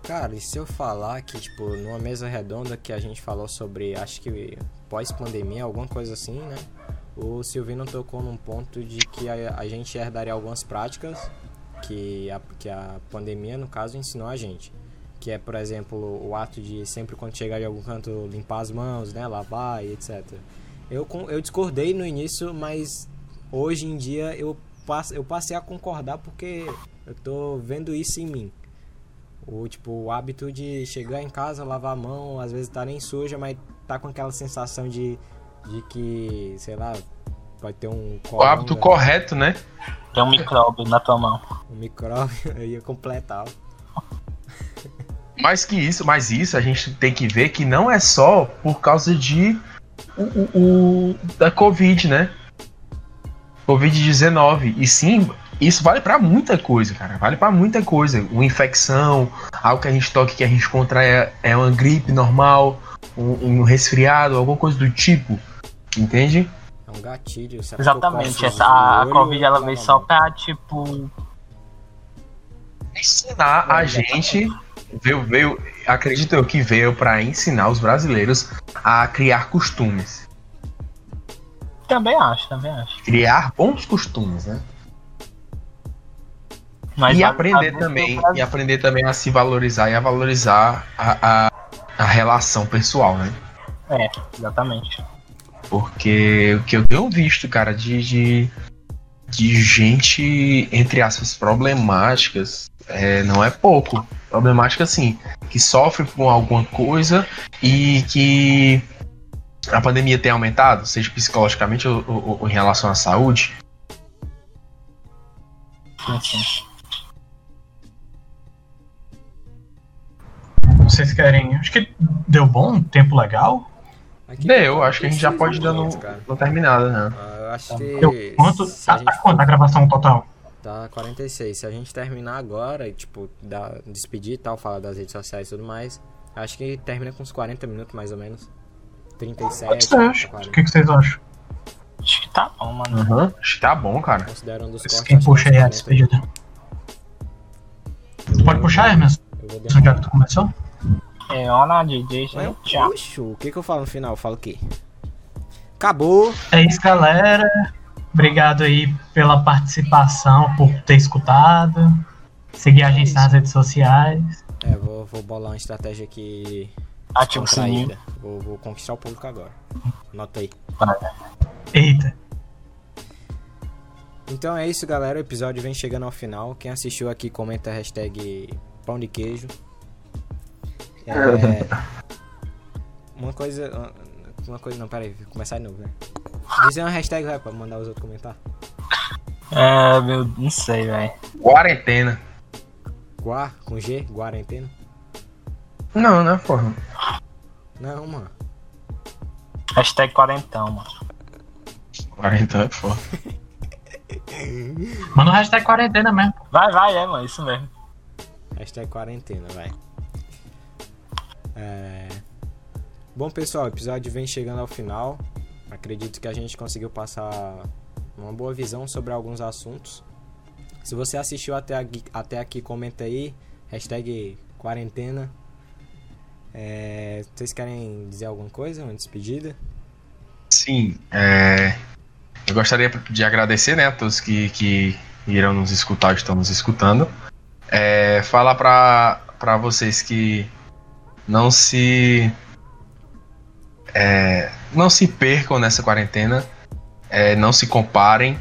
Cara, e se eu falar que, tipo, numa mesa redonda que a gente falou sobre, acho que pós-pandemia, alguma coisa assim, né? O Silvino tocou num ponto de que a, a gente herdaria algumas práticas que a, que a pandemia, no caso, ensinou a gente. Que é, por exemplo, o ato de sempre quando chegar de algum canto limpar as mãos, né? Lavar e etc. Eu, eu discordei no início, mas hoje em dia eu, passe- eu passei a concordar porque eu tô vendo isso em mim. O, tipo, o hábito de chegar em casa, lavar a mão, às vezes tá nem suja, mas tá com aquela sensação de, de que, sei lá, pode ter um O hábito correto, né? Tem um micróbio na tua mão. um micróbio, eu ia completar. Mais que isso, mas isso a gente tem que ver que não é só por causa de o, o- o- da Covid, né? Covid-19. E sim, isso vale pra muita coisa, cara. Vale pra muita coisa. Uma infecção, algo que a gente toque que a gente contrai é, é uma gripe normal, um, um resfriado, alguma coisa do tipo. Entende? É um gatilho. a Exatamente, essa, a, Covid ela lava veio só pra, tipo, Ensinar a gente. Veio, veio, acredito eu que veio pra ensinar os brasileiros a criar costumes. também acho, também acho. Criar bons costumes, né? Mas e aprender também, e aprender também a se valorizar e a valorizar a, a, a relação pessoal, né? É, exatamente. Porque o que eu tenho visto, cara, de, de, de gente, entre aspas, problemáticas, é, não é pouco. Problemática, assim, que sofre com alguma coisa e que a pandemia tem aumentado, seja psicologicamente ou, ou- ou em relação à saúde. Vocês querem. Acho que deu bom, tempo legal. Aqui Deu, tá acho que a gente já 46 pode ir dando minutos, cara. uma terminada, né? Ah, eu acho que. Deu quanto? Tá, a gente tá quanto a gravação total? Tá 46. Se a gente terminar agora e, tipo, dar, despedir e tal, falar das redes sociais e tudo mais, acho que termina com uns 40 minutos mais ou menos. 37, Pode ser, acho. O 40. que, que vocês acham? Acho que tá bom, mano. Uhum. Acho que tá bom, cara. Considerando os cortes. Quem acho que puxa aí a uns 40. despedida? Tu pode puxar, Hermes? Eu vou Onde é que tu começou? É, olha, DJ, tchau. puxo, o que que eu falo no final? Eu falo o quê? Acabou! É isso, galera. Obrigado aí pela participação, por ter escutado. Seguir a gente nas redes sociais. É, vou, vou bolar uma estratégia aqui Ativa o sininho. Vou, vou conquistar o público agora. Anota aí. Eita. Então é isso, galera. O episódio vem chegando ao final. Quem assistiu aqui, comenta a hashtag pão de queijo. É, uma coisa. Uma coisa. Não, peraí, vou começar de novo, né? Dizer uma hashtag, vai, pra mandar os outros comentar. É, meu, não sei, velho. Quarentena. Guar, com G, quarentena? Não, né, porra? Não, mano. Hashtag quarentão, mano. Quarentena é foda. Manda o hashtag quarentena mesmo. Vai, vai, é, mano, isso mesmo. Hashtag quarentena, vai. É... Bom, pessoal, o episódio vem chegando ao final. Acredito que a gente conseguiu passar uma boa visão sobre alguns assuntos. Se você assistiu até aqui, até aqui comenta aí. Hashtag quarentena. É... Vocês querem dizer alguma coisa? Uma despedida? Sim, é... eu gostaria de agradecer né, a todos que, que irão nos escutar, estão nos escutando. É... Falar para vocês que não se é, não se percam nessa quarentena, é, não se comparem.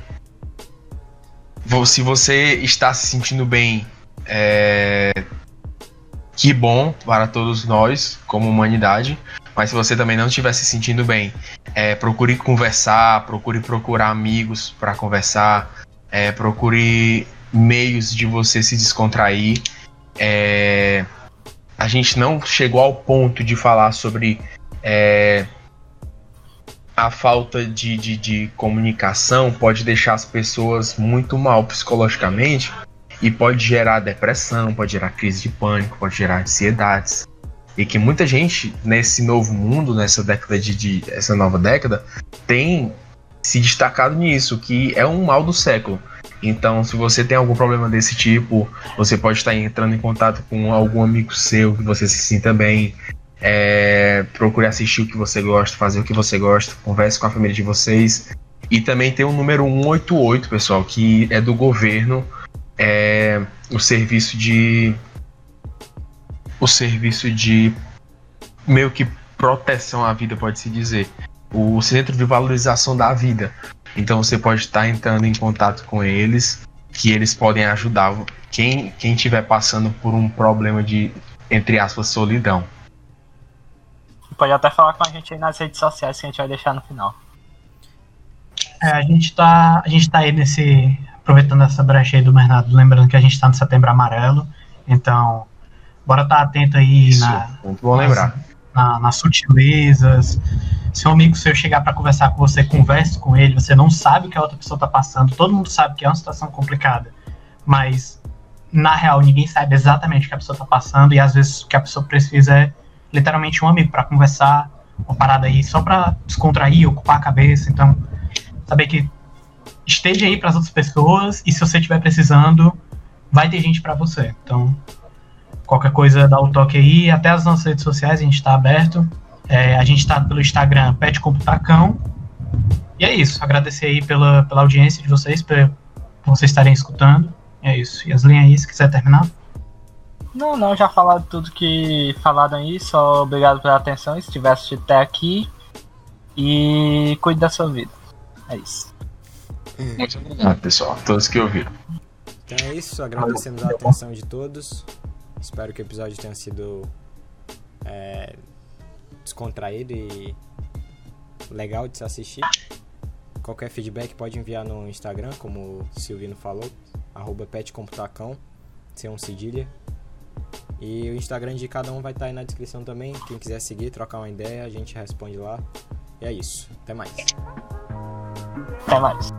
Se você está se sentindo bem, é, que bom para todos nós, como humanidade. Mas se você também não estiver se sentindo bem, é, procure conversar, procure procurar amigos para conversar, é, procure meios de você se descontrair. É, a gente não chegou ao ponto de falar sobre é, a falta de, de, de, comunicação pode deixar as pessoas muito mal psicologicamente e pode gerar depressão, pode gerar crise de pânico, pode gerar ansiedades. E que muita gente nesse novo mundo, nessa década de, de essa nova década, tem se destacado nisso, que é um mal do século. Então, se você tem algum problema desse tipo, você pode estar entrando em contato com algum amigo seu que você se sinta bem. É, procure assistir o que você gosta, fazer o que você gosta, converse com a família de vocês. E também tem o número 188, pessoal, que é do governo, é o serviço de. O serviço de meio que proteção à vida, pode-se dizer. O Centro de Valorização da Vida. Então você pode estar entrando em contato com eles, que eles podem ajudar quem quem estiver passando por um problema de entre aspas solidão. Pode até falar com a gente aí nas redes sociais que a gente vai deixar no final. É, a gente tá a gente tá aí nesse aproveitando essa brecha aí do Bernardo, lembrando que a gente está no Setembro Amarelo, então bora estar tá atento aí Isso, na, muito bom lembrar. Na, nas sutilezas, se um amigo seu chegar para conversar com você, converse com ele, você não sabe o que a outra pessoa está passando, todo mundo sabe que é uma situação complicada, mas na real ninguém sabe exatamente o que a pessoa está passando e às vezes o que a pessoa precisa é literalmente um amigo para conversar, uma parada aí só para descontrair, ocupar a cabeça, então saber que esteja aí para as outras pessoas e se você estiver precisando, vai ter gente para você. Então, qualquer coisa dá o um toque aí, até as nossas redes sociais a gente está aberto. É, a gente está pelo Instagram Pet Computacão. E é isso. Agradecer aí pela, pela audiência de vocês, por, por vocês estarem escutando. É isso. E as linhas aí, se quiser terminar. Não, não, já falaram tudo que falaram aí. Só obrigado pela atenção. Se tiver assistido até aqui. E cuide da sua vida. É isso. Muito obrigado, pessoal. Todos que ouviram. Então é isso. Agradecemos a atenção de todos. Espero que o episódio tenha sido é, descontraído e legal de se assistir. Qualquer feedback pode enviar no Instagram, como o Silvino falou, arroba petcomputacão, sem um cedilha. E o Instagram de cada um vai estar aí na descrição também. Quem quiser seguir, trocar uma ideia, a gente responde lá. E é isso. Até mais. Até mais.